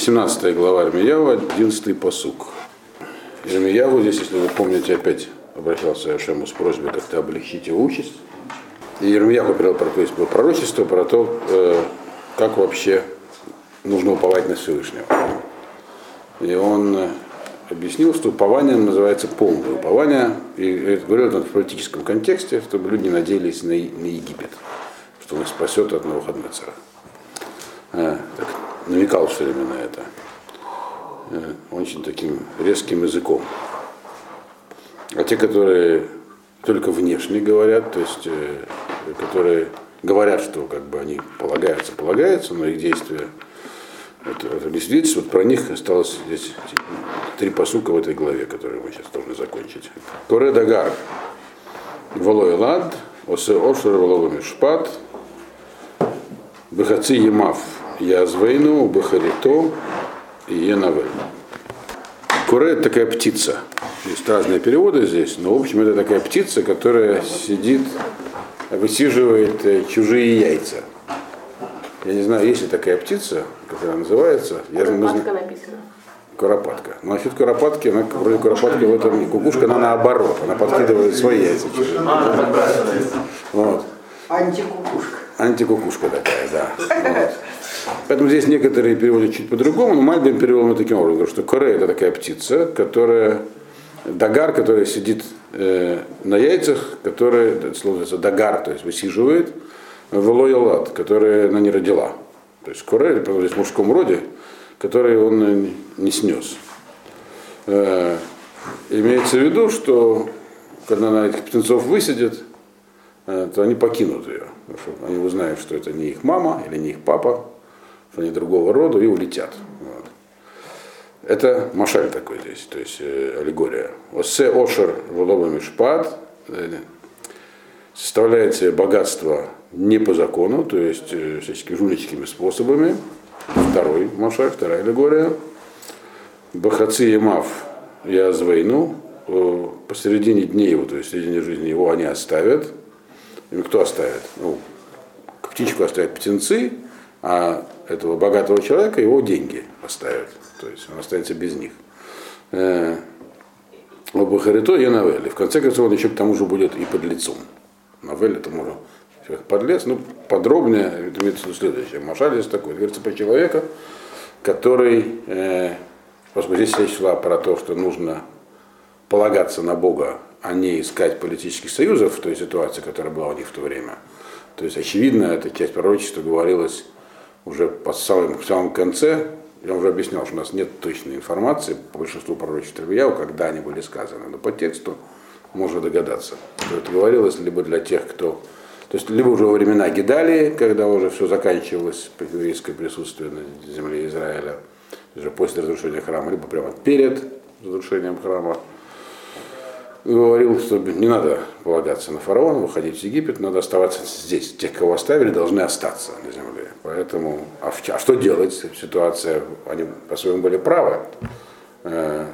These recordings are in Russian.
17 глава Ирмияву, 11 посук. Ирмияву здесь, если вы помните, опять обращался Ашему с просьбой как-то облегчить его участь. И Ирмияху передал пророчество про то, э, как вообще нужно уповать на Всевышнего. И он э, объяснил, что упование называется полное упование, и говорил это в политическом контексте, чтобы люди надеялись на, на Египет, что он их спасет от Навуходнецера. Так, намекал все время на это. Э, очень таким резким языком. А те, которые только внешне говорят, то есть э, которые говорят, что как бы они полагаются, полагаются, но их действия это, это свидетельство, вот про них осталось здесь три посука в этой главе, которые мы сейчас должны закончить. Коре Дагар, Волой Лад, Осе Ошер Волова Мишпат, Бехаци Емав, Язвейну, Бахарито и Енавель. Куре это такая птица. Есть разные переводы здесь, но в общем это такая птица, которая сидит, высиживает э, чужие яйца. Я не знаю, есть ли такая птица, которая называется. Куропатка я, написано. Куропатка. Но насчет куропатки, она вроде куропатки в этом не. Кукушка, она наоборот, она подкидывает свои яйца. Вот. Антикукушка. Антикукушка такая, да. Вот. Поэтому здесь некоторые переводят чуть по-другому, но Мальбин перевел мы таким образом, что коре это такая птица, которая, дагар, которая сидит э, на яйцах, которая, это слово дагар, то есть высиживает, велоялат, которая она не родила. То есть коре, здесь в мужском роде, который он не снес. Э, имеется в виду, что когда она этих птенцов высидит, э, то они покинут ее. Они узнают, что это не их мама или не их папа, что они другого рода, и улетят. Вот. Это машаль такой здесь, то есть э, аллегория. Осе ошер волоба мишпат составляет себе богатство не по закону, то есть э, всяческими жульническими способами. Второй машаль, вторая аллегория. Бахаци и мав я звейну, э, посередине дней его, то есть середине жизни его они оставят. И кто оставит? Ну, птичку оставят птенцы, а этого богатого человека его деньги оставят. То есть он останется без них. Э, Бахарито и Навель. В конце концов, он еще к тому же будет и под лицом. Навель это можно подлец. Ну, подробнее, это имеется в виду следующее. Машаль здесь такой. Говорится про человека, который, э, поскольку здесь речь шла про то, что нужно полагаться на Бога, а не искать политических союзов в той ситуации, которая была у них в то время. То есть, очевидно, эта часть пророчества говорилась уже по самом, в самом конце, я уже объяснял, что у нас нет точной информации по большинству пророчеств Ильяу, когда они были сказаны, но по тексту можно догадаться, что это говорилось либо для тех, кто... То есть либо уже во времена Гидалии, когда уже все заканчивалось, еврейское присутствие на земле Израиля, уже после разрушения храма, либо прямо перед разрушением храма, говорил, что не надо полагаться на фараона, выходить в Египет, надо оставаться здесь. Те, кого оставили, должны остаться на земле. Поэтому, а, в, а что делать? Ситуация, они по-своему были правы. Э,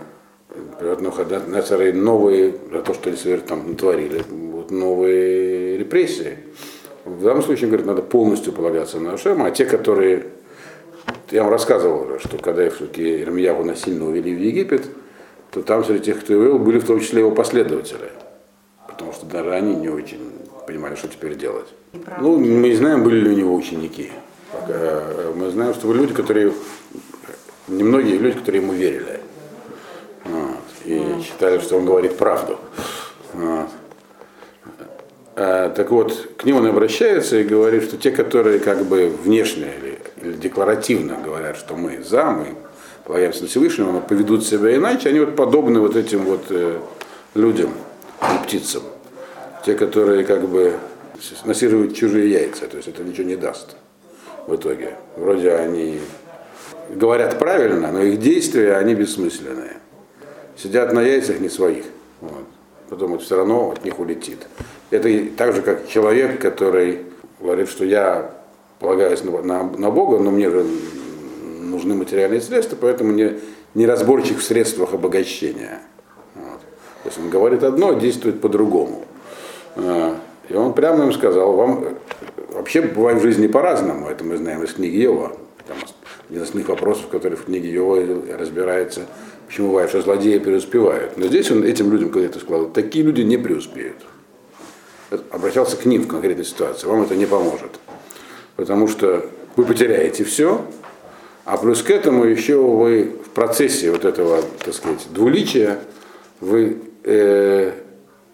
новые, за то, что они там натворили, будут новые репрессии. В данном случае, говорит, надо полностью полагаться на Ашема, а те, которые, я вам рассказывал уже, что когда все-таки Ирмияву насильно увели в Египет, то там среди тех, кто его были в том числе его последователи. Потому что даже они не очень понимали, что теперь делать. Ну, мы не знаем, были ли у него ученики. Мы знаем, что были люди, которые, немногие люди, которые ему верили. Вот, и считали, что он говорит правду. Вот. А, так вот, к ним он обращается и говорит, что те, которые как бы внешне или, или декларативно говорят, что мы за, мы полагаемся на Всевышнего, поведут себя иначе, они вот подобны вот этим вот э, людям и птицам. Те, которые как бы насиживают чужие яйца, то есть это ничего не даст в итоге. Вроде они говорят правильно, но их действия, они бессмысленные. Сидят на яйцах не своих. Вот. Потом вот все равно от них улетит. Это так же, как человек, который говорит, что я полагаюсь на, на, на Бога, но мне же нужны материальные средства, поэтому не, неразборчив в средствах обогащения. Вот. То есть он говорит одно, а действует по-другому. А, и он прямо им сказал, вам вообще бывает в жизни по-разному, это мы знаем из книги Ева. Там Один из основных вопросов, который в книге Йова разбирается, почему бывает, что злодеи преуспевают. Но здесь он этим людям когда-то сказал, такие люди не преуспеют. Обращался к ним в конкретной ситуации, вам это не поможет. Потому что вы потеряете все, а плюс к этому еще вы в процессе вот этого, так сказать, двуличия, вы э,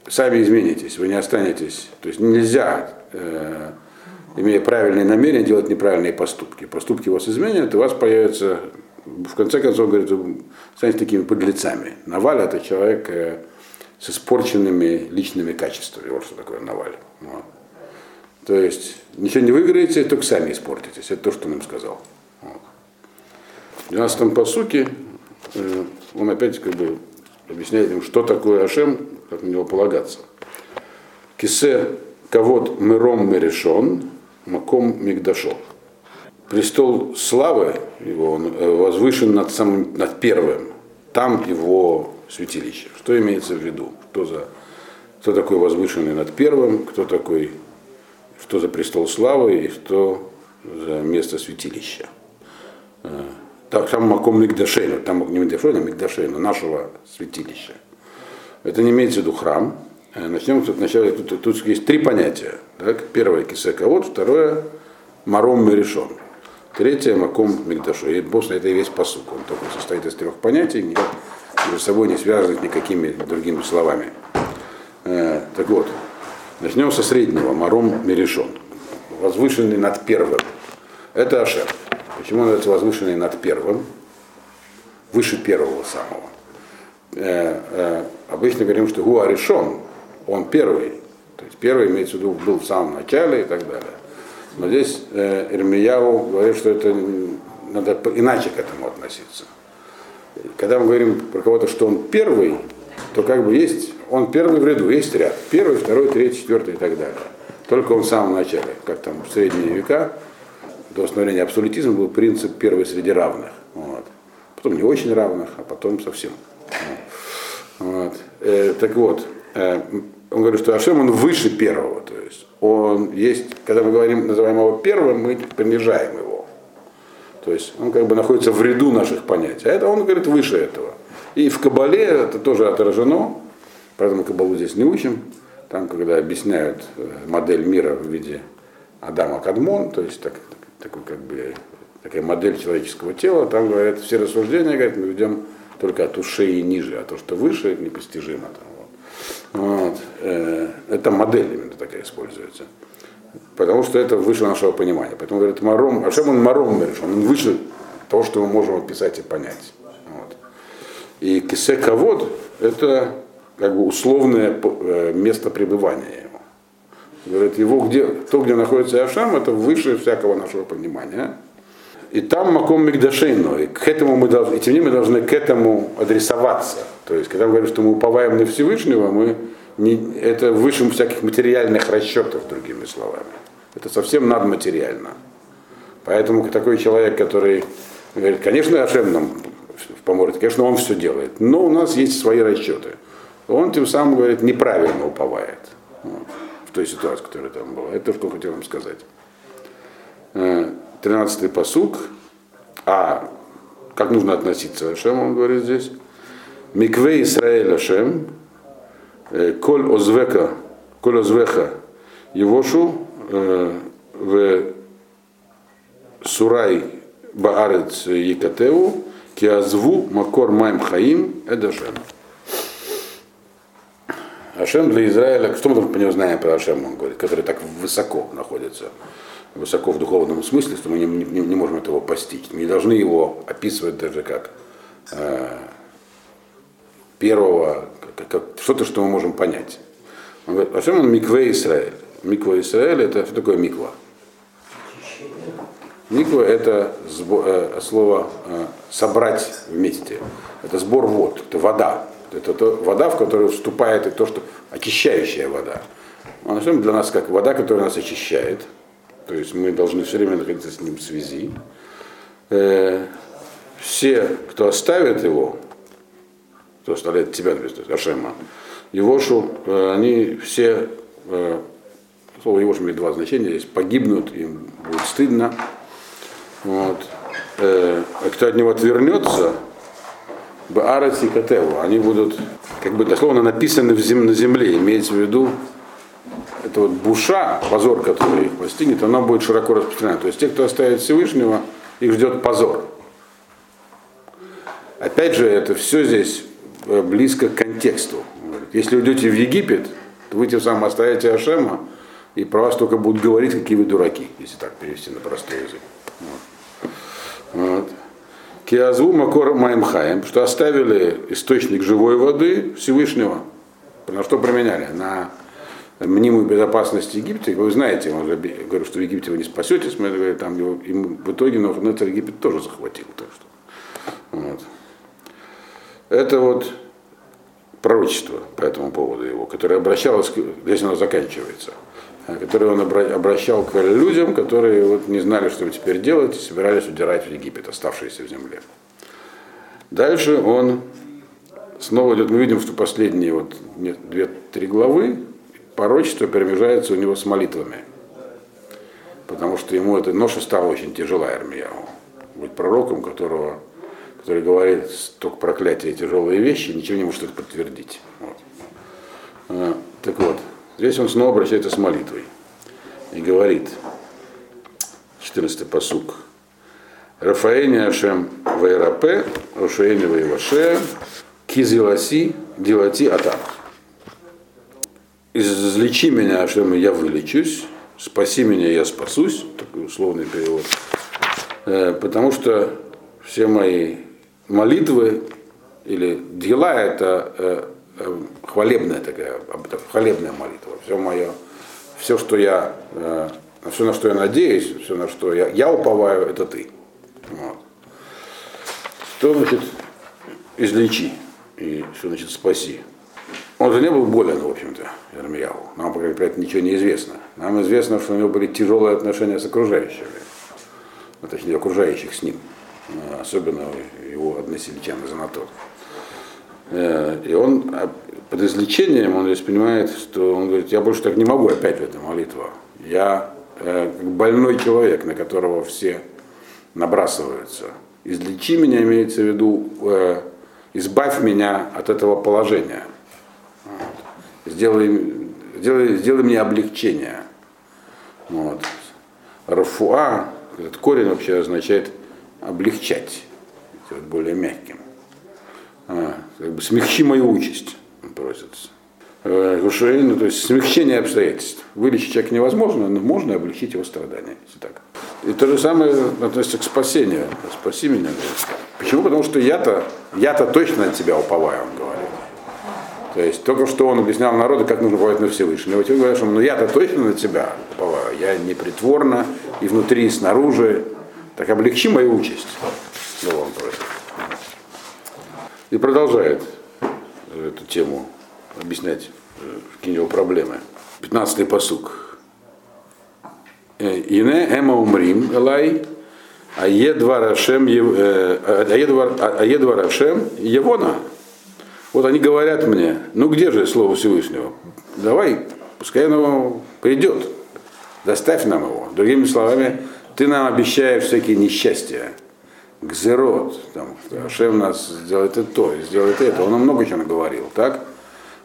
сами изменитесь, вы не останетесь. То есть нельзя, э, имея правильные намерения, делать неправильные поступки. Поступки вас изменят, и у вас появится, в конце концов, говорит, вы станете такими подлецами. Наваль это человек э, с испорченными личными качествами. Вот что такое Наваль. Вот. То есть ничего не выиграете, только сами испортитесь. Это то, что он им сказал. В 12 посуке э, он опять как бы объясняет им, что такое Ашем, как на него полагаться. Кисе кавод миром мерешон, маком мигдашо. Престол славы его, он э, возвышен над, самым, над первым. Там его святилище. Что имеется в виду? Что, за, кто такой возвышенный над первым, кто такой, что за престол славы и что за место святилища. Э, там Маком Мигдашейну, там не Мигдашейну, а Мигдашейну, нашего святилища. Это не имеется в виду храм. Э, начнем тут вначале, тут, тут есть три понятия. Так? Первое кисековод, второе маром мерешон. Третье маком мигдашу. И босс это и весь посук. Он только состоит из трех понятий, никак между собой не связанных никакими другими словами. Э, так вот, начнем со среднего, маром мерешон. Возвышенный над первым. Это Ашер. Почему он называется возвышенный над первым? Выше первого самого. Э, э, обычно говорим, что Гуа решен, он первый. То есть первый имеется в виду был в самом начале и так далее. Но здесь э, Ирмияу говорит, что это надо иначе к этому относиться. Когда мы говорим про кого-то, что он первый, то как бы есть, он первый в ряду, есть ряд. Первый, второй, третий, четвертый и так далее. Только он в самом начале, как там в средние века, до установления абсолютизма был принцип первый среди равных. Вот. Потом не очень равных, а потом совсем. Вот. Э, так вот, э, он говорит, что Ашем он выше первого. То есть он есть, когда мы говорим, называем его первым, мы принижаем его. То есть он как бы находится в ряду наших понятий. А это он говорит выше этого. И в Кабале это тоже отражено, поэтому Кабалу здесь не учим. Там, когда объясняют э, модель мира в виде Адама Кадмон, то есть так, такой как бы такая модель человеческого тела, там говорят, все рассуждения, говорят, мы ведем только от ушей и ниже, а то, что выше, непостижимо. Там, вот. Вот. Э, это модель именно такая используется. Потому что это выше нашего понимания. Поэтому говорят, маром, а чем он маром решен? Он выше того, что мы можем описать и понять. Вот. И кисековод – это как бы условное э, место пребывания его. Говорят, его где, то, где находится Ашам, это выше всякого нашего понимания. И там Маком Мигдашейно, и к этому мы должны, и тем не менее мы должны к этому адресоваться. То есть, когда мы говорим, что мы уповаем на Всевышнего, мы не, это выше всяких материальных расчетов, другими словами. Это совсем надматериально. Поэтому такой человек, который говорит, конечно, Ашем нам поможет, конечно, он все делает, но у нас есть свои расчеты. Он тем самым, говорит, неправильно уповает вот, в той ситуации, которая там была. Это что хотел вам сказать. Э, 13-й посук, а как нужно относиться к Ашему, он говорит здесь. Микве Исраэль Ашем, э, коль озвека, коль озвеха Евошу э, в Сурай Баарец Екатеу, Киазву Макор Майм Хаим Эдашем. Ашем для Израиля, что мы по него знаем про Ашем, он говорит, который так высоко находится высоко в духовном смысле, что мы не, не, не можем этого постичь. Мы не должны его описывать даже как э, первого, как, как что-то, что мы можем понять. Он говорит, а чем он микве Израиль? Миква Израиль это что такое миква? Миква это сбор, э, слово э, собрать вместе. Это сбор вод, это вода. Это то, вода, в которую вступает и то, что очищающая вода. А на для нас как вода, которая нас очищает, то есть мы должны все время находиться с ним в связи. Э, все, кто оставит его, кто оставляет тебя, есть Ашема, Евошу, э, они все, э, слово Евошу имеет два значения, здесь погибнут, им будет стыдно. Вот. э, кто от него отвернется, Баарец и Катеву, они будут, как бы дословно написаны в зем, на земле, имеется в виду, это вот буша, позор, который их постигнет, она будет широко распространена. То есть те, кто оставит Всевышнего, их ждет позор. Опять же, это все здесь э, близко к контексту. Если вы идете в Египет, то вы тем самым оставите Ашема, и про вас только будут говорить, какие вы дураки, если так перевести на простой язык. Вот. Вот. Киазву Макор Маймхаем, что оставили источник живой воды Всевышнего. На что променяли? На мнимую безопасность Египта. Вы знаете, он же что в Египте вы не спасетесь, мы говорим, там его, и в итоге Навуходоносор Египет тоже захватил. Так что, вот. Это вот пророчество по этому поводу его, которое обращалось, здесь оно заканчивается, которое он обращал к людям, которые вот не знали, что теперь делать, и собирались удирать в Египет, оставшиеся в земле. Дальше он снова идет, мы видим, что последние вот две-три главы порочество перемежается у него с молитвами. Потому что ему эта ноша стала очень тяжела, Ирмияу. Быть пророком, которого, который говорит только проклятие и тяжелые вещи, ничего не может это подтвердить. Вот. Здесь он снова обращается с молитвой и говорит, 14 посук, Рафаэни Ашем Вайрапе, Ошаэни Вайваше, Кизиласи, Дилати Атак излечи меня, что я вылечусь, спаси меня, я спасусь, такой условный перевод, э, потому что все мои молитвы или дела это э, хвалебная такая, хвалебная молитва. Все мое, все, что я, все, на что я надеюсь, все, на что я, я уповаю, это ты. Вот. Что значит излечи и что значит спаси? Он же не был болен, в общем-то, Ермияу. Нам про это ничего не известно. Нам известно, что у него были тяжелые отношения с окружающими. Ну, точнее, окружающих с ним. Э, особенно его односельчан из Анатолии. Э, и он а, под излечением, он здесь понимает, что он говорит, я больше так не могу опять в этой молитве. Я э, больной человек, на которого все набрасываются. Излечи меня, имеется в виду, избавь меня от этого положения сделай, сделай, сделай мне облегчение. Вот. Рафуа, этот корень вообще означает облегчать, более мягким. А, как бы смягчи мою участь, просится. Гушейн, ну, то есть смягчение обстоятельств. Вылечить человека невозможно, но можно облегчить его страдания, если так. И то же самое относится к спасению. Спаси меня. Почему? Потому что я-то, я-то точно от тебя уповаю, он говорит. То есть только что он объяснял народу, как нужно уповать на Всевышнего. Он говорит, что ну я-то точно на тебя уповаю, я не притворно и внутри, и снаружи. Так облегчи мою участь. Да, он просит. И продолжает эту тему объяснять, э, какие у него проблемы. 15-й посук. «Э, Ине эма умрим элай, а едва рашем, а едва рашем евона. Вот они говорят мне, ну где же Слово Всевышнего? Давай, пускай оно придет, доставь нам его. Другими словами, ты нам обещаешь всякие несчастья, гзерот, там, Ашем нас сделает и то, сделает это. Он нам много чего наговорил, так?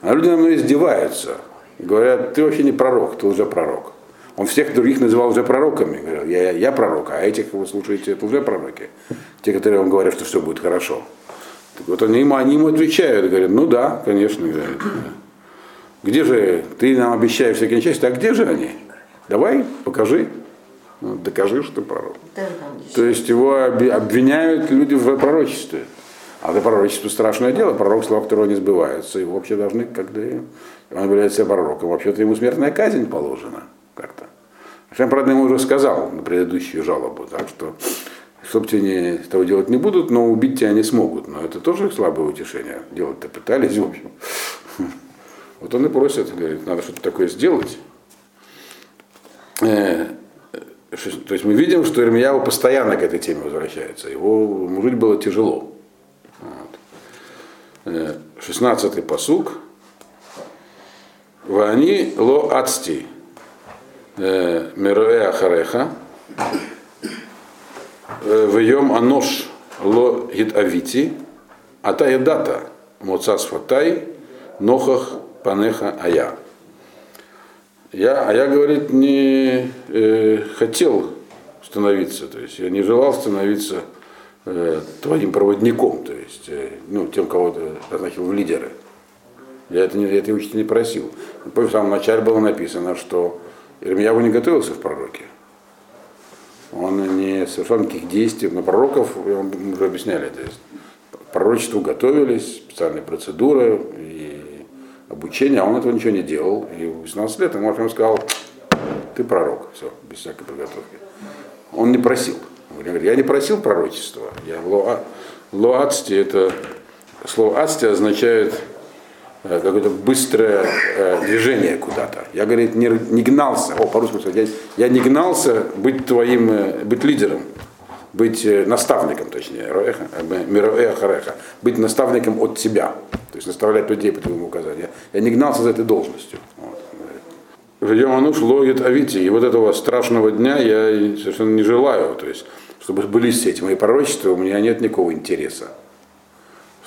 А люди на мной издеваются. Говорят, ты вообще не пророк, ты уже пророк. Он всех других называл уже пророками. Говорил, я, я, я пророк, а этих вы слушаете, это уже пророки. Те, которые вам говорят, что все будет хорошо. Так вот они ему, они ему отвечают, говорят, ну да, конечно, говорят. Где же, ты нам обещаешь всякие несчастья, а где же они? Давай, покажи. Ну, докажи, что ты пророк. То есть его обвиняют люди в пророчестве. А это пророчество страшное дело, пророк, слова которого не сбываются. Его вообще должны, когда он является пророком, вообще-то ему смертная казнь положена как-то. Шем, правда, ему уже сказал на предыдущую жалобу, так что чтобы тебе не, того делать не будут, но убить тебя не смогут. Но это тоже слабое утешение. Делать-то пытались, в общем. Вот он и просит, говорит, надо что-то такое сделать. Э, то есть мы видим, что Ирмияу постоянно к этой теме возвращается. Его жить было тяжело. Вот. 16-й э, посук. Вани ло ацти э, мируэ ахареха Вьем анош ло гит авити, а та едата моцас фатай, нохах панеха ая. Я, а я, говорит, не э, хотел становиться, то есть я не желал становиться э, твоим проводником, то есть э, ну, тем, кого ты назначил в лидеры. Я это, не, я это учителя не просил. Помню, в самом начале было написано, что Ирмияву не готовился в пророке. Он не совершал никаких действий, но пророков, мы уже объясняли, то есть пророчеству готовились, специальные процедуры и обучение, а он этого ничего не делал. И в 18 лет ему ему сказал, ты пророк, все, без всякой подготовки. Он не просил. Он говорит, я не просил пророчества. Я лоа, лоацти, это слово ацти означает э, какое-то быстрое э, движение куда-то. Я, говорит, не, не гнался, о, по-русски я, я не гнался быть твоим, э, быть лидером, быть э, наставником, точнее, мироэха хареха, быть наставником от тебя, то есть наставлять людей по твоему указанию. Я не гнался за этой должностью. Вот. Жидем Ануш логит Авити, и вот этого страшного дня я совершенно не желаю, то есть, чтобы сбылись все эти мои пророчества, у меня нет никакого интереса,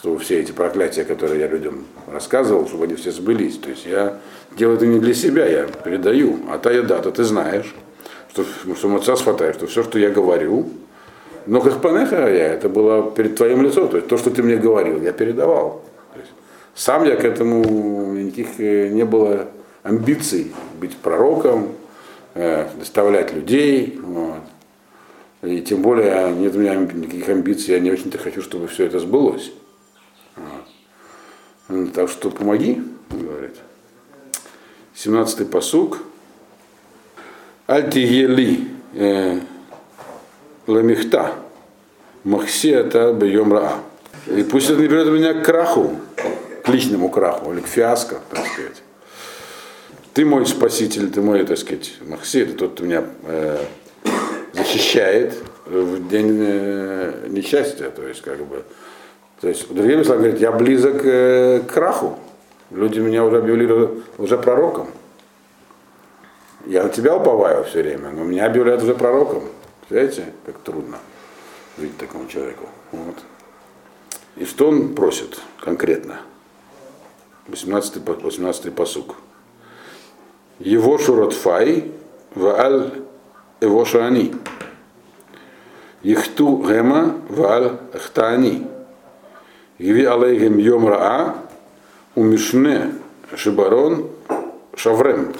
чтобы все эти проклятия, которые я людям рассказывал, чтобы они все сбылись. То есть я делаю это не для себя, я передаю. А та еда, то ты знаешь, что, что мацас хватает, что все, что я говорю, но как панеха я, это было перед твоим лицом, то есть то, что ты мне говорил, я передавал. Сам я к этому никаких э, не было амбиций быть пророком, э, доставлять людей. Вот. И тем более нет у меня никаких амбиций, я не очень-то хочу, чтобы все это сбылось. Вот. Так что помоги, говорит. 17-й посук. Альтигели э, ламихта махсиата бьем раа. И пусть это не берет меня к краху, к личному краху, или к фиаско, так сказать. Ты мой спаситель, ты мой, так сказать, Махси, это тот, кто меня э, защищает в день э, несчастья, то есть как бы, то есть, другими словами, говорит, я близок э, к краху. Люди меня уже объявили уже пророком. Я на тебя уповаю все время, но меня объявляют уже пророком. Знаете, как трудно жить такому человеку. Вот. И что он просит конкретно? 18 18 посук. Его шуротфай вааль его шани. Ихту гема вааль хтани. Гви алейгем йом раа умишне шибарон шаврем.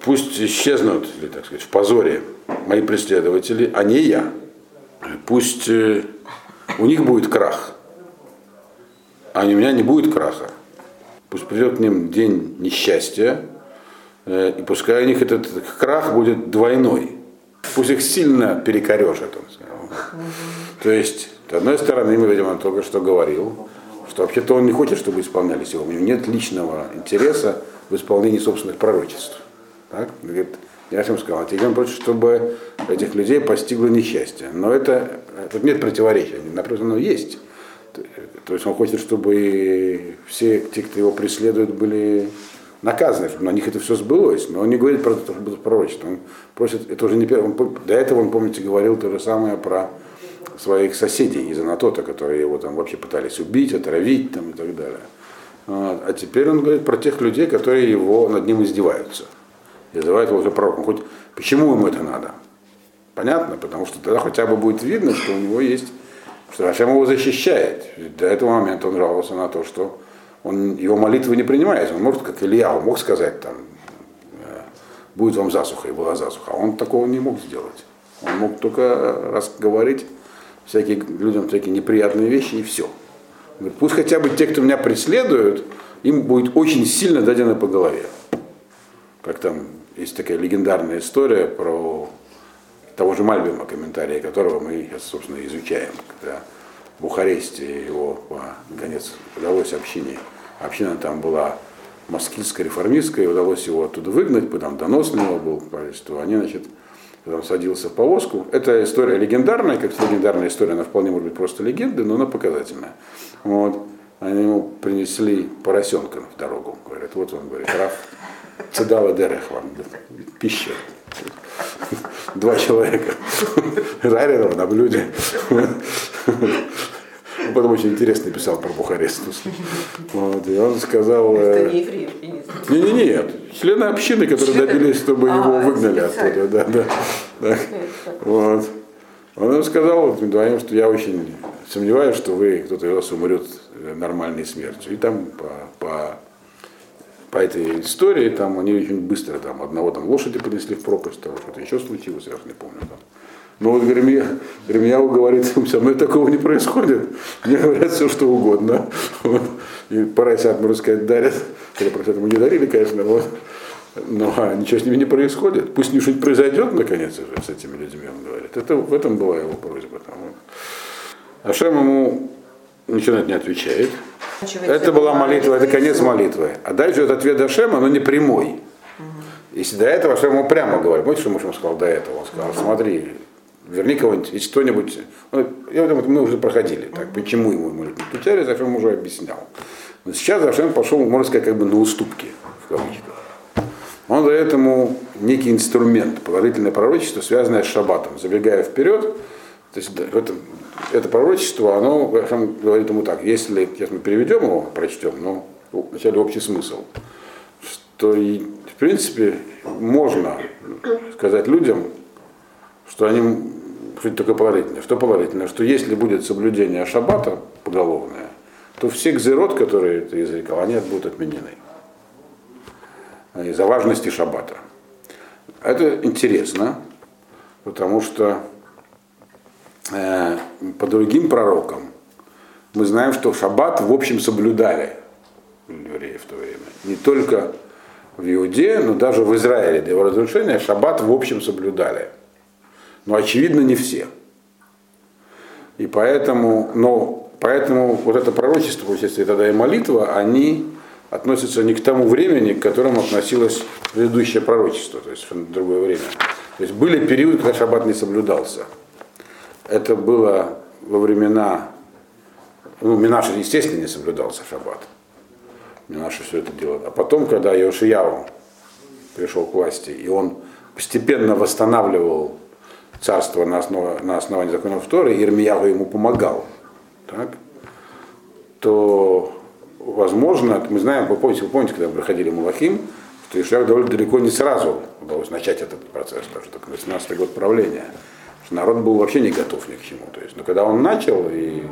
Пусть исчезнут, или так сказать, в позоре мои преследователи, а не я. Пусть э, у них будет крах, а у меня не будет краха. Пусть придет к ним день несчастья, Э, и пускай у них этот крах будет двойной. Пусть их сильно перекорешит. Он То есть, с одной стороны, мы, видимо, он только что говорил, что вообще-то он не хочет, чтобы исполнялись его. У него нет личного интереса в исполнении собственных пророчеств. Так? Говорит, всем сказал, он хочет, чтобы этих людей постигло несчастье. Но это, тут нет противоречия, напротив, оно есть. То есть он хочет, чтобы все те, кто его преследует, были наказаны, чтобы на них это все сбылось. Но он не говорит про пророчество. Он просит, это уже не первый, до этого он, помните, говорил то же самое про своих соседей из Анатота, которые его там вообще пытались убить, отравить там, и так далее. А теперь он говорит про тех людей, которые его над ним издеваются. И называют его пророком. Хоть почему ему это надо? Понятно, потому что тогда хотя бы будет видно, что у него есть, что Рашем его защищает. До этого момента он жаловался на то, что он его молитвы не принимает. Он может, как Илья, он мог сказать там, «Э, будет вам засуха, и была засуха. А он такого не мог сделать. Он мог только раз говорить всякие, людям всякие неприятные вещи и все. Пусть хотя бы те, кто меня преследуют, им будет очень сильно дадено по голове. Как там есть такая легендарная история про того же Мальбима, комментарии которого мы, собственно, изучаем, когда в Бухаресте его, наконец, удалось общине Община там была москитская, реформистская, и удалось его оттуда выгнать, потом донос него был, что они, значит, когда садился в повозку. Это история легендарная, как легендарная история, она вполне может быть просто легендой, но она показательная. Вот. Они ему принесли поросенка в дорогу. Говорят, вот он, говорит, Раф, Цедава Дерех вам, пища. Два человека жареного на блюде. Потом очень интересно писал про Бухарест. Вот, и он сказал... Это не евреев, я не не, не, нет. Члены общины, которые Члены? добились, чтобы А, его выгнали оттуда. Да, да, да. Вот. Он им сказал вдвоем, что я очень сомневаюсь, что вы, кто-то из вас умрет нормальной смертью. И там по, по, по этой истории, там они очень быстро, там одного там лошади понесли в пропасть, там что-то еще случилось, я уж не помню. Там. Но вот Гремия, Гремияу говорит, со мной такого не происходит. Мне говорят все, что угодно. Вот. И поросят, можно сказать, дарят. Хотя поросят ему не дарили, конечно, вот. Но а, ничего с ними не происходит. Пусть не что-нибудь произойдет, наконец, уже с этими людьми, он говорит. Это, в этом была его просьба. Там. Ашем ему ничего на это не отвечает. Это была молитва, это конец молитвы. А дальше этот ответ Ашема, но не прямой. Если до этого Ашем ему прямо говорит, помните, что Муж ему сказал до этого? Он сказал, смотри, верни кого-нибудь, если кто-нибудь... Ну, Я думаю, мы уже проходили, так, почему ему молитву отвечали, Ашем уже объяснял. Но сейчас Ашем пошел, можно сказать, как бы на уступки, в кавычках. Он дает ему некий инструмент, положительное пророчество, связанное с шаббатом. Забегая вперед, то есть да, это, это пророчество, оно Ашем говорит ему так, если, сейчас мы переведем его, прочтем, но вначале общий смысл, что в принципе можно сказать людям, что они что только положительное. Что положительное? Что если будет соблюдение шаббата поголовное, то все гзерот, которые ты изрекал, они будут отменены. Из-за важности шаббата. Это интересно, потому что по другим пророкам мы знаем, что шаббат в общем соблюдали евреи в то время. Не только в Иудее, но даже в Израиле до его разрушения шаббат в общем соблюдали. Но очевидно не все. И поэтому, но, поэтому вот это пророчество, если тогда и молитва, они относятся не к тому времени, к которому относилось предыдущее пророчество, то есть в другое время. То есть были периоды, когда шаббат не соблюдался. Это было во времена, ну, Минаша, естественно, не соблюдался шаббат. Минаша все это делал. А потом, когда Иошияу пришел к власти, и он постепенно восстанавливал царство на, основе, на основании законов Торы, и Ирмиягу ему помогал, так, то, возможно, мы знаем, вы помните, вы помните, когда мы проходили Малахим, что Ишляк довольно далеко не сразу удалось начать этот процесс, потому что только 18 год правления. Что народ был вообще не готов ни к чему. То есть, но когда он начал, и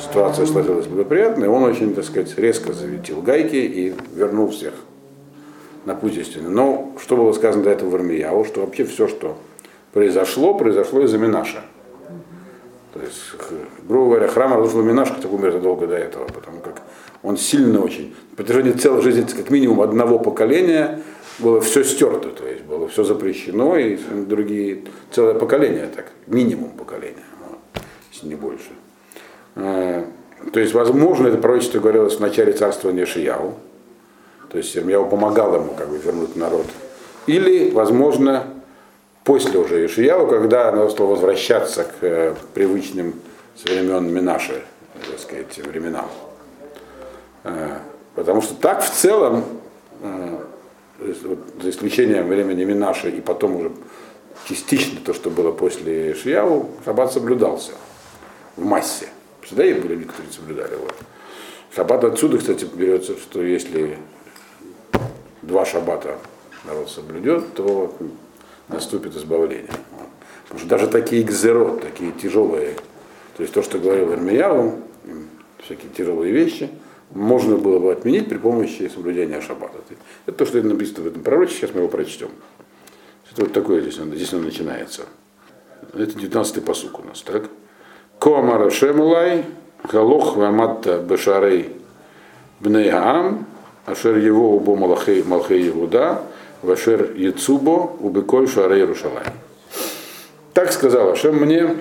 ситуация сложилась благоприятная, он очень, так сказать, резко завинтил гайки и вернул всех на путь истины. Но что было сказано до этого в Армияу, что вообще все, что произошло, произошло из-за Минаша. То есть, грубо говоря, храм разрушил Минаш, как умер задолго до этого, потому как он сильно очень, на протяжении целой жизни, как минимум одного поколения, было все стерто, то есть было все запрещено, и другие, целое поколение так, минимум поколения, вот, если не больше. А, То есть, возможно, это пророчество говорилось в начале царствования Шияу, то есть Ирмияу помогал ему как бы вернуть народ. Или, возможно, после уже Ишияу, когда надо стало возвращаться к э, привычным со времен Минаши, так сказать, временам. Э, Потому что так в целом, э, то есть вот за исключением времени Минаши и потом уже частично то, что было после Ишияу, шаббат соблюдался в массе. Всегда и были люди, которые соблюдали его. Шаббат отсюда, кстати, берется, что если два шаббата народ соблюдет, то наступит избавление. Вот. Потому что даже такие гзерот, такие тяжелые, то есть то, что говорил Ирмияву, всякие тяжелые вещи, можно было бы отменить при помощи соблюдения шаббата. Это то, что написано в этом пророчестве, сейчас мы его прочтем. Это вот такое здесь, здесь он начинается. Это 19-й посук у нас, так? Коамара Шемулай, Халох Ваматта Бешарей Бнеям, Ашер его убо Малахей Иуда, Вашер Яцубо, Убеколь Шарей Рушалай. Так сказал Ашем мне,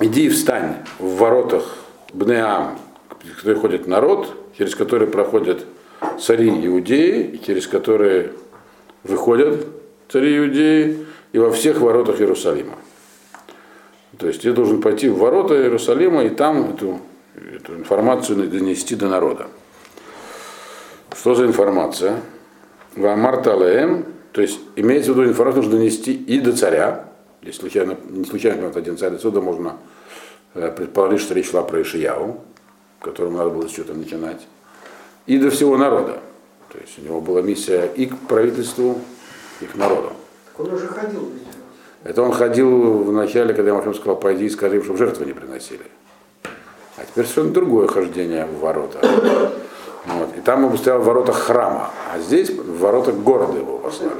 иди и встань в воротах Бнеам, через которые ходит народ, через которые проходят цари Иудеи, и через которые выходят цари Иудеи, и во всех воротах Иерусалима. То есть я должен пойти в ворота Иерусалима и там эту, эту информацию донести до народа. Что за информация? Вамарталеем, то есть имеется в виду информацию нужно донести и до царя, если случайно, не случайно один царь, отсюда можно э, предположить, что речь шла про Ишияу, которому надо было с чего-то начинать, и до всего народа. То есть у него была миссия и к правительству, и к народу. Так он уже ходил ведь. Это он ходил в начале, когда Махам сказал, пойди и скажи, чтобы жертвы не приносили. А теперь совершенно другое хождение в ворота. Вот. И там он стоял в воротах храма, а здесь в воротах города его послали.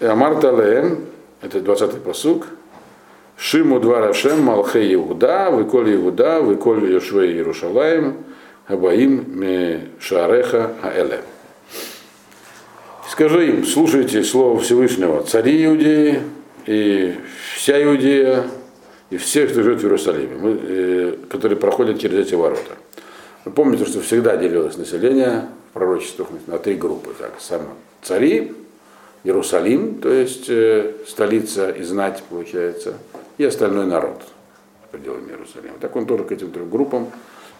И Амар Талеем, это 20-й посук, Шиму два Рашем, Малхе Иуда, Выколь Иуда, Выколь Йошве Иерушалаем, Абаим Шареха Аэле. Скажи им, слушайте слово Всевышнего, цари Иудеи и вся Иудея, и все, кто живет в Иерусалиме, мы, э, которые проходят через эти ворота. Вы помните, что всегда делилось население в пророчествах на три группы. Так, сам цари, Иерусалим, то есть э, столица и знать, получается, и остальной народ в пределами Иерусалима. Так он тоже к этим трем группам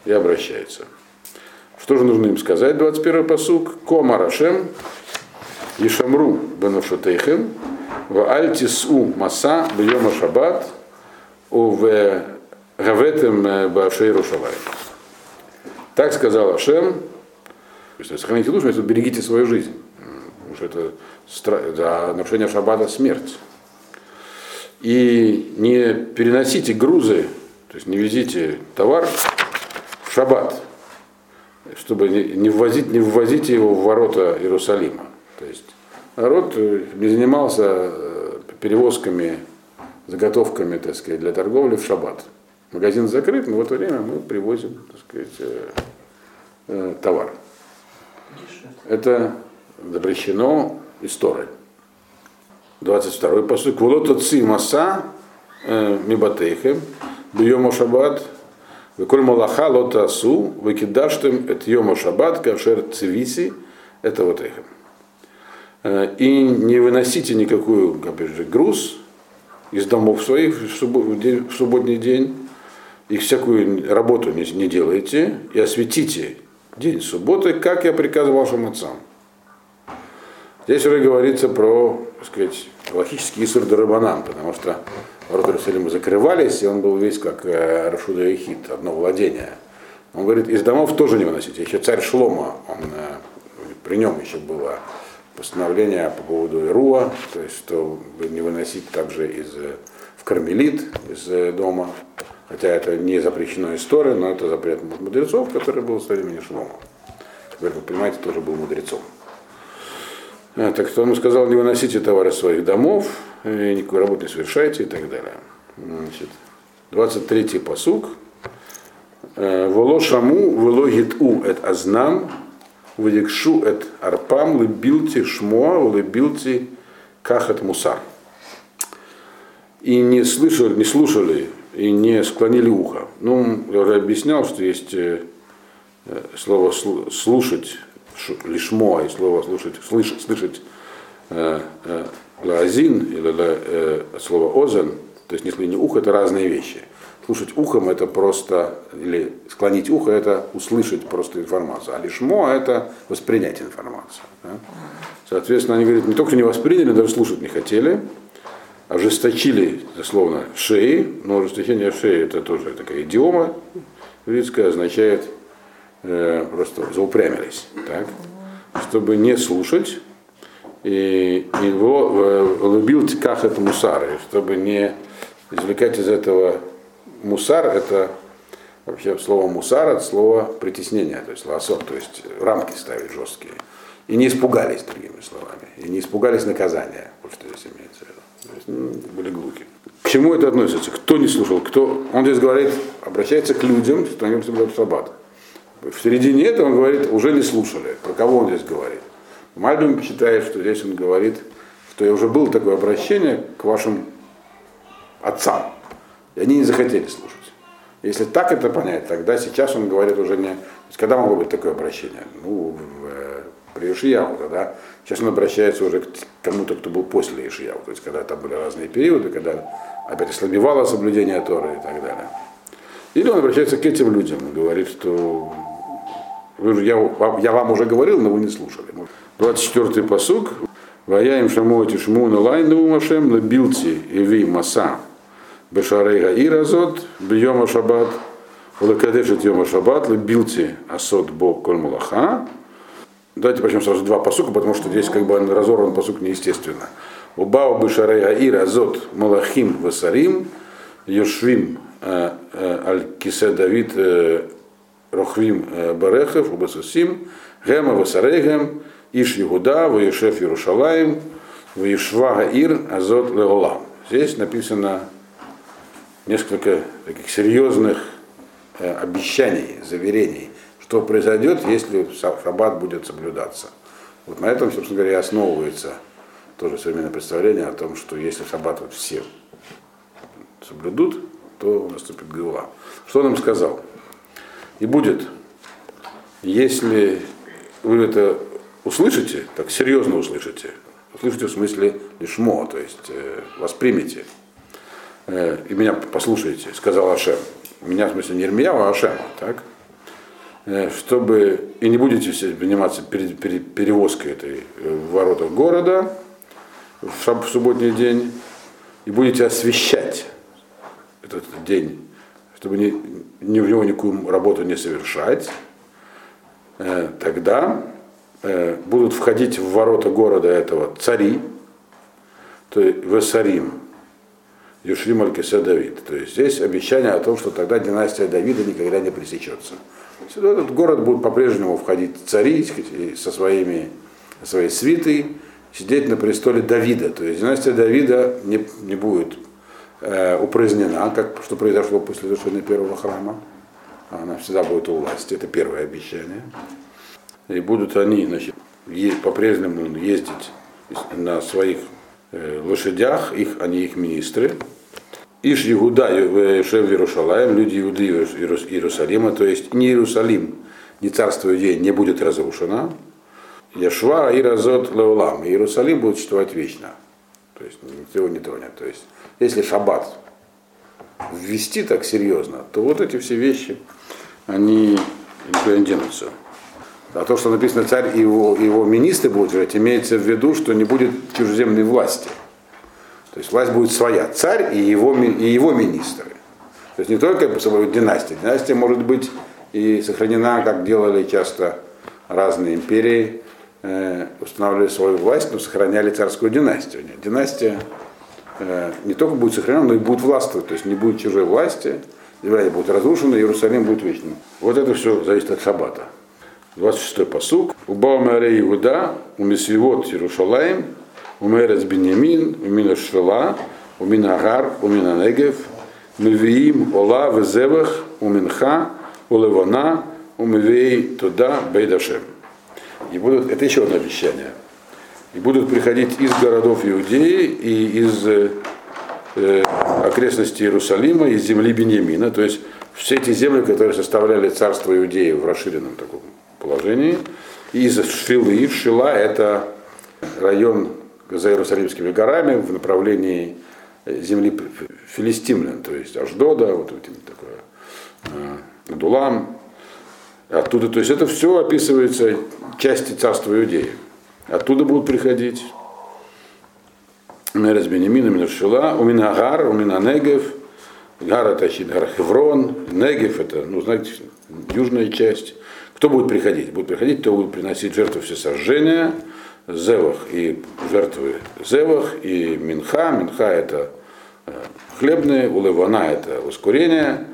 и обращается. Что же нужно им сказать? 21 посук. Кома Рашем, Ишамру Бенушатейхем, в Альтису Маса Бьема Шаббат, в Гаветем Башей Рушалай. Так сказал Ашем, то есть сохраните душу, берегите свою жизнь. Потому что это за нарушение шаббата смерть. И не переносите грузы, то есть не везите товар в шаббат, чтобы не, ввозить, не ввозите его в ворота Иерусалима. То есть народ э, не занимался э, перевозками, заготовками, так сказать, для торговли в шаббат. Магазин закрыт, но в это время мы привозим, так сказать, э, товар. Это запрещено историей. 22 посуд. Кволота ци маса э, мибатейхем, бьема шаббат, веколь малаха лота асу, выкидаштем эт йома шаббат, кашер цивиси, это вот эхем. Э, И не выносите никакую, опять же, груз из домов своих в в субботний день, и всякую работу не, не делайте, и осветите день субботы, как я приказывал вашим отцам. Здесь уже говорится про, так сказать, логический Исур Дарабанан, потому что ворота Иерусалима закрывались, и он был весь как э, Рашуда и одно владение. Он говорит, из домов тоже не выносите. Еще царь Шлома, он, э, при нем еще было постановление по поводу Ируа, то есть что не выносить также из, э, в Кармелит из дома, хотя это не запрещено историей, но это запрет мудрецов, который был со времени Шлома. Теперь, вы понимаете, тоже был мудрецом. А, Так что он сказал, не выносите товары своих домов, никакой работы не совершайте и так далее. Значит, 23-й посук. Э, Воло шаму, вело у эт азнам, вадикшу эт арпам, лебилти шмоа, лебилти кахат мусар. И не слышали, не слушали и не склонили ухо. Ну, я уже объяснял, что есть э, э, слово слу- слушать, лишмо, и слово слушать, слышать, слышать э, э, лазин или ла- э, слово озен, то есть не ухо, это разные вещи. Слушать ухом это просто, или склонить ухо это услышать просто информацию, а лишмо это воспринять информацию. да. Соответственно, они говорят, не только не восприняли, даже слушать не хотели, ожесточили, дословно, шеи, но ожесточение шеи это тоже такая идиома еврейская, означает э, просто заупрямились, так, чтобы не слушать, и его любил как это мусар, и чтобы не извлекать из этого мусар, это вообще слово мусар, это слово притеснения, то есть лосок, то есть рамки ставить жесткие. И не испугались, другими словами, и не испугались наказания, вот что здесь имеется в виду. То есть, ну, были глухи. К чему это относится? Кто не слушал? Кто? Он здесь говорит, обращается к людям, что они соблюдают шаббат. В середине этого он говорит, уже не слушали. Про кого он здесь говорит? Мальбим считает, что здесь он говорит, что уже было такое обращение к вашим отцам. И они не захотели слушать. Если так это понять, тогда сейчас он говорит уже не... Когда могло быть такое обращение? Ну, в, э, при Ишияу тогда. Сейчас он обращается уже к кому-то, кто был после Ишияу. То есть когда там были разные периоды, когда опять ослабевало соблюдение Торы и так далее. Или он обращается к этим людям и говорит, что Я, я вам уже говорил, но вы не слушали. 24-й посук. Ваяем шамоти шмуна лайну машем лебилти иви маса бешарейга иразот бьема шаббат лекадешет йома шаббат лебилти асот бо коль мулаха. Давайте начнем сразу два посука, потому что здесь как бы разорван посук неестественно. Убау бешарейга иразот малахим васарим Йошвим э, э, аль кисе Давид э, Рохвим Барехев Убасусим Гема Васарейгем Иш Егуда Ваешеф Иерушалаем Ваешва Гаир Азот Леолам. Здесь написано несколько таких серьезных обещаний, заверений, что произойдет, если шаббат будет соблюдаться. Вот на этом, собственно говоря, и основывается тоже современное представление о том, что если шаббат вот все соблюдут, то наступит Гаула. Что он им сказал? И будет, если вы это услышите, так серьезно услышите, услышите в смысле лишмо, то есть э, воспримете, э, и меня послушаете, сказал Ашем. Меня в смысле не Ирмияу, а Ашема, так? Э, чтобы и не будете все заниматься пере- пере- перевозкой этой э, в воротах города в, в субботний день, и будете освещать этот день, чтобы ни, ни в него никакую работу не совершать, э, тогда э, будут входить в ворота города этого цари, то есть Весарим, Юшрим Алькисе Давид. То есть здесь обещание о том, что тогда династия Давида никогда не пресечется. В этот город будут по-прежнему входить цари со своими, своей свитой, сидеть на престоле Давида. То есть династия Давида не, не будет э, упразднена, как что произошло после завершения первого храма. Она всегда будет у власти. Это первое обещание. И будут они значит, по-прежнему ездить на своих э, лошадях, их, они их министры. Иш Иуда Шев Иерушалаем, люди Иуды Иерус- Иерусалима, то есть не Иерусалим, не царство Иудеи не будет разрушено. Яшва и Разот Леулам. Иерусалим будет существовать вечно. То есть никто его не тронет. То есть если шаббат ввести так серьезно, то вот эти все вещи, они никуда не денутся. А то, что написано царь и его, его министры будут жить, имеется в виду, что не будет чужеземной власти. То есть власть будет своя, царь и его, и его министры. То есть не только по собой династия. Династия может быть и сохранена, как делали часто разные империи, э, устанавливали свою власть, но сохраняли царскую династию. Династия не только будет сохранена, но и будет властвовать. То есть не будет чужой власти, Израиль будет разрушен, Иерусалим будет вечным. Вот это все зависит от шаббата. 26-й посук. Уба умере Иуда, умесвивот Иерушалаем, умерец Беньямин, умина Швела, умина Агар, умина Негев, мевиим Ола Везевах, уминха, улевана, умевей туда Бейдашем. И будут, это еще одно обещание. И будут приходить из городов Иудеи и из э, э, окрестностей Иерусалима, из земли Беньямина, то есть все эти земли, которые составляли царство Иудеи в расширенном таком положении, и из Шилы. Шила это район за Иерусалимскими горами в направлении э, земли филистимлян, то есть Аждода, вот этим такое, э, Дулам. Оттуда, то есть это все описывается части царства Иудеи. Оттуда будут приходить Мерез Бенемина, Минашила, Умина Гар, Умина Негев, Гар это Гар Хеврон, Негев это, ну, знаете, южная часть. Кто будет приходить? Будет приходить, кто будет приносить жертву всесожжения, Зевах и жертвы Зевах и Минха. Минха это э, хлебные, Улевана это ускорение,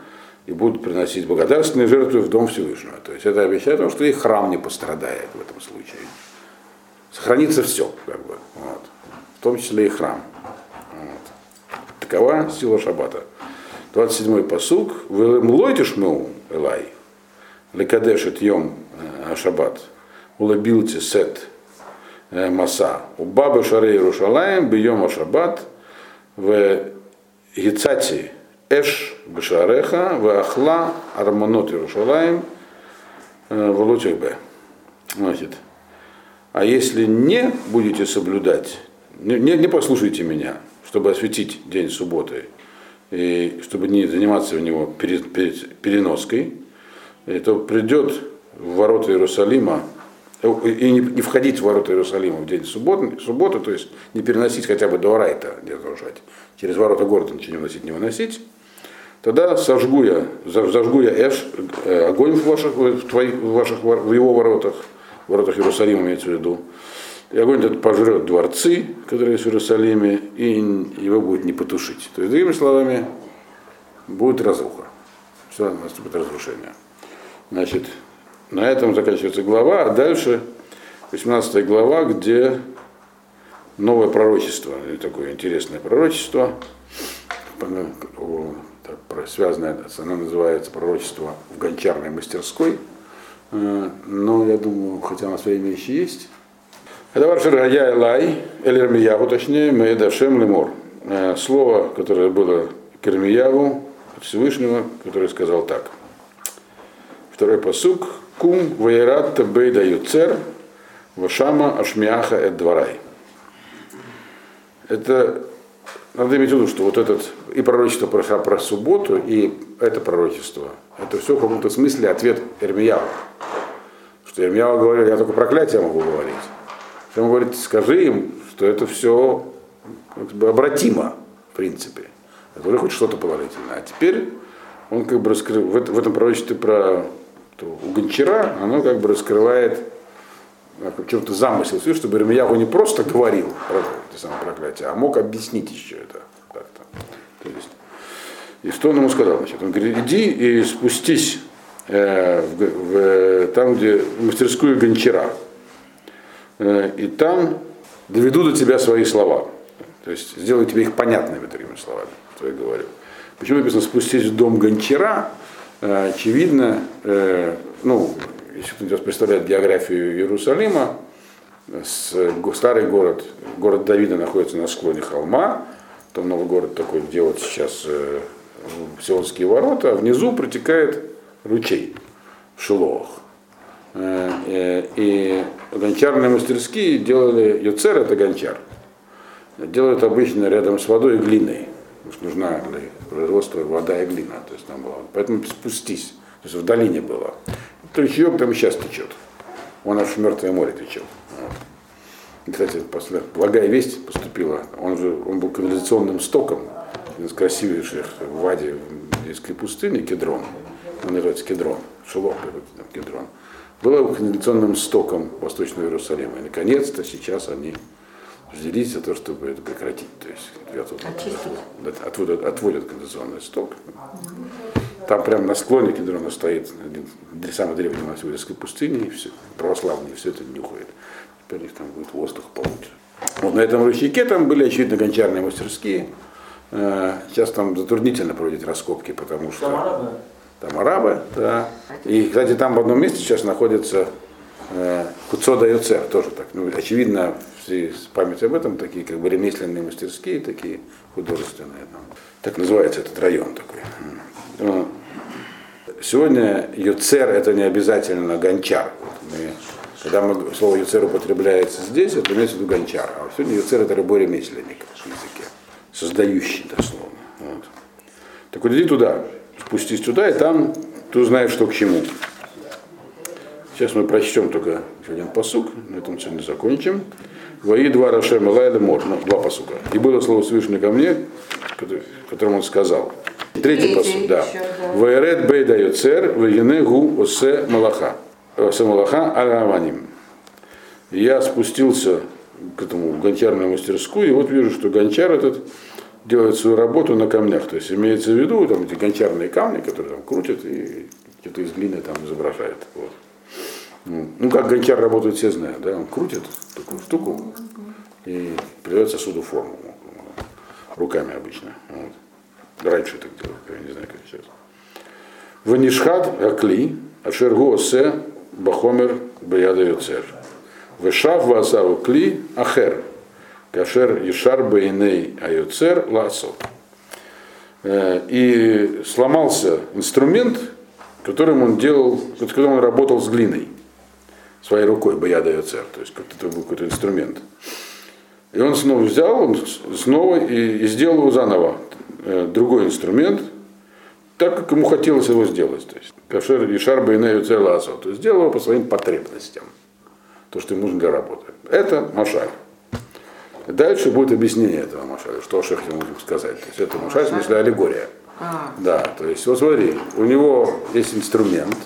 и будут приносить благодарственные жертвы в Дом Всевышнего. То есть это обещает, что и храм не пострадает в этом случае. Сохранится все, как бы, вот. в том числе и храм. Вот. Такова сила Шаббата. 27-й посук. Велемлойте шмеу Элай. Лекадешет йом э, Шаббат. Улабилте сет э, маса. У бабы шаре Иерушалаем бьем Шаббат. В Гицати Эш Бешареха, в Ахла Армонот Иерушалаем, в Лутихбе. Значит, а если не будете соблюдать, не, не, не послушайте меня, чтобы осветить день субботы, и чтобы не заниматься в него пере- пере- переноской, и то придет в ворота Иерусалима и не, не входить в ворота Иерусалима в день субботы, субботы, то есть не переносить хотя бы до Райта, где держать, через ворота города ничего не выносить, не выносить, тогда сожгу я, зажгу я эш, э, огонь в ваших, в, твоих, в, ваших, в его воротах, воротах Иерусалима имеется в виду, и огонь этот пожрет дворцы, которые есть в Иерусалиме, и его будет не потушить. То есть, другими словами, будет разруха. Все наступит разрушение. Значит, на этом заканчивается глава, а дальше 18 глава, где новое пророчество, такое интересное пророчество, связанное, оно называется пророчество в гончарной мастерской, но я думаю, хотя у нас время еще есть. Это варшер Гая Элай, Эль точнее, Меедашем Лемор. Э, слово, которое было к Ирмияву, Всевышнего, который сказал так. Второй посук. Кум ваират бейда юцер вашама ашмиаха эд дварай. Это надо иметь в виду, что вот этот и пророчество про, про субботу, и это пророчество, это все в каком-то смысле ответ Эрмияу. Что Эрмияу говорил, я только проклятие могу говорить. Он говорит, скажи им, что это все как бы обратимо, в принципе. Это уже хоть что-то положительное. А теперь он как бы раскрыл, в, в этом пророчестве про то у Гончара оно как бы раскрывает чем-то замысел, чтобы Ирмияху не просто говорил про это самое проклятие, а мог объяснить еще это как-то. То есть, и что он ему сказал? Значит, он говорит, иди и спустись э, в, в, там, где в мастерскую Гончара, э, и там доведу до тебя свои слова. То есть сделаю тебе их понятными, другими словами, что я говорю. Почему написано спустись в дом Гончара? Э, очевидно, э, ну, если кто-нибудь представляет географию Иерусалима, с, старый город, город Давида находится на склоне холма, там новый город такой, где вот сейчас э, Сионские ворота, а внизу протекает ручей в Шилоах. И гончарные мастерские делали, Юцер это гончар, делают обычно рядом с водой и глиной потому что нужна для производства вода и глина. То есть там было. Поэтому спустись. То есть в долине было. То ручеек там и сейчас течет. Он аж в Мертвое море течет. Вот. Кстати, после, благая весть поступила. Он же он был канализационным стоком из красивейших в Ваде в Иудейской пустыне, Кедрон. Он называется Кедрон. Шелох, Кедрон. Было канализационным стоком Восточного Иерусалима. И наконец-то сейчас они взялись за то, чтобы это прекратить. То есть отводят, отводят канализационный сток. Там прямо на склоне Кедрона стоит один, самый древний Масюрийской пустыни, и все, православные, все это нюхает. Теперь у них там будет воздух получше. Вот на этом ручейке там были, очевидно, гончарные мастерские. Э, сейчас там затруднительно проводить раскопки, потому что... Там арабы? Там арабы, да. И, кстати, там в одном месте сейчас находится э, Куцода Юцер, тоже так. Ну, очевидно, все с памятью об этом, такие как бы ремесленные мастерские, такие художественные. Там. Так называется этот район такой. Ну, сегодня Юцер это не обязательно гончар. Мы, когда мы, слово Юцер употребляется здесь, это имеется в виду гончар. А сегодня Юцер это любой ремесленник в языке, создающий дословно. Вот. Так вот иди туда, спустись туда, и там ты узнаешь, что к чему. Сейчас мы прочтем только один посук, на этом сегодня закончим. Вои два Рашем Элайда Мор, ну, два посука. И было слово Всевышнего ко мне, которому он сказал. Третий посук, да. Вайред Бейда Йоцер, Вайене Гу Осе Малаха. Осе Малаха Араваним. Я спустился к этому гончарную мастерскую, и вот вижу, что гончар этот делает свою работу на камнях. То есть имеется в виду там эти гончарные камни, которые там крутят и что-то из глины там изображает. Вот. Ну, как гончар работает, все знают, да, он крутит такую штуку и придает сосуду форму. Руками обычно. Вот. Раньше так делали, я не знаю, как сейчас. Ванишхат акли, ашергу осе, бахомер, баяда юцер. Вешав васаву кли, ахер. Кашер ешар бейней аюцер ласот. Э, и сломался инструмент, которым он делал, которым он работал с глиной своей рукой боя дает царь, то есть это был какой-то инструмент. И он снова взял, он снова и, и сделал его заново. Э, другой инструмент, так, как ему хотелось его сделать. То есть, кашер и шарба и целасо. То есть сделал его по своим потребностям. То, что ему нужно для работы. Это машаль. Дальше будет объяснение этого машаля, что Шех хотел сказать. То есть это машаль, в смысле аллегория. А, Да, то есть, вот смотри, у него есть инструмент,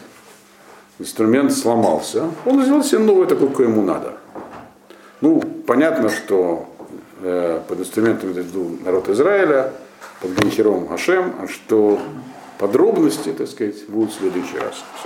инструмент сломался, он сделал себе новый такой, какой ему надо. Ну, понятно, что э, под инструментом виду народ Израиля, под Гончаром Хашем, а что подробности, так сказать, будут в следующий раз. Всё.